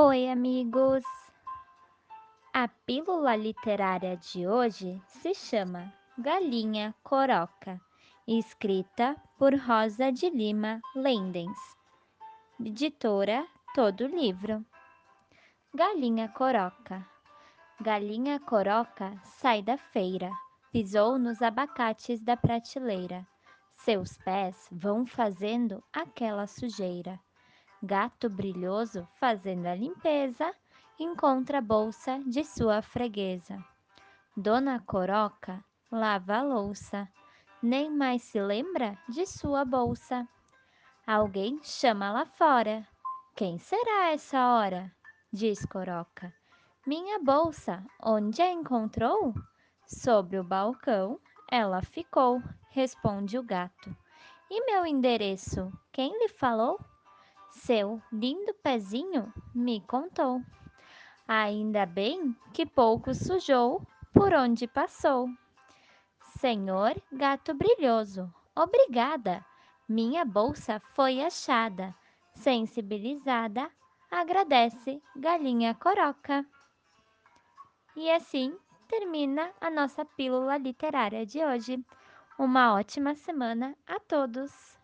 Oi, amigos! A pílula literária de hoje se chama Galinha Coroca, escrita por Rosa de Lima Lendens, editora Todo Livro. Galinha Coroca Galinha Coroca sai da feira, pisou nos abacates da prateleira. Seus pés vão fazendo aquela sujeira. Gato brilhoso, fazendo a limpeza, encontra a bolsa de sua freguesa. Dona Coroca lava a louça, nem mais se lembra de sua bolsa. Alguém chama lá fora. Quem será essa hora? Diz Coroca. Minha bolsa, onde a encontrou? Sobre o balcão ela ficou, responde o gato. E meu endereço, quem lhe falou? Seu lindo pezinho me contou. Ainda bem que pouco sujou por onde passou. Senhor gato brilhoso, obrigada. Minha bolsa foi achada. Sensibilizada, agradece galinha coroca. E assim termina a nossa pílula literária de hoje. Uma ótima semana a todos!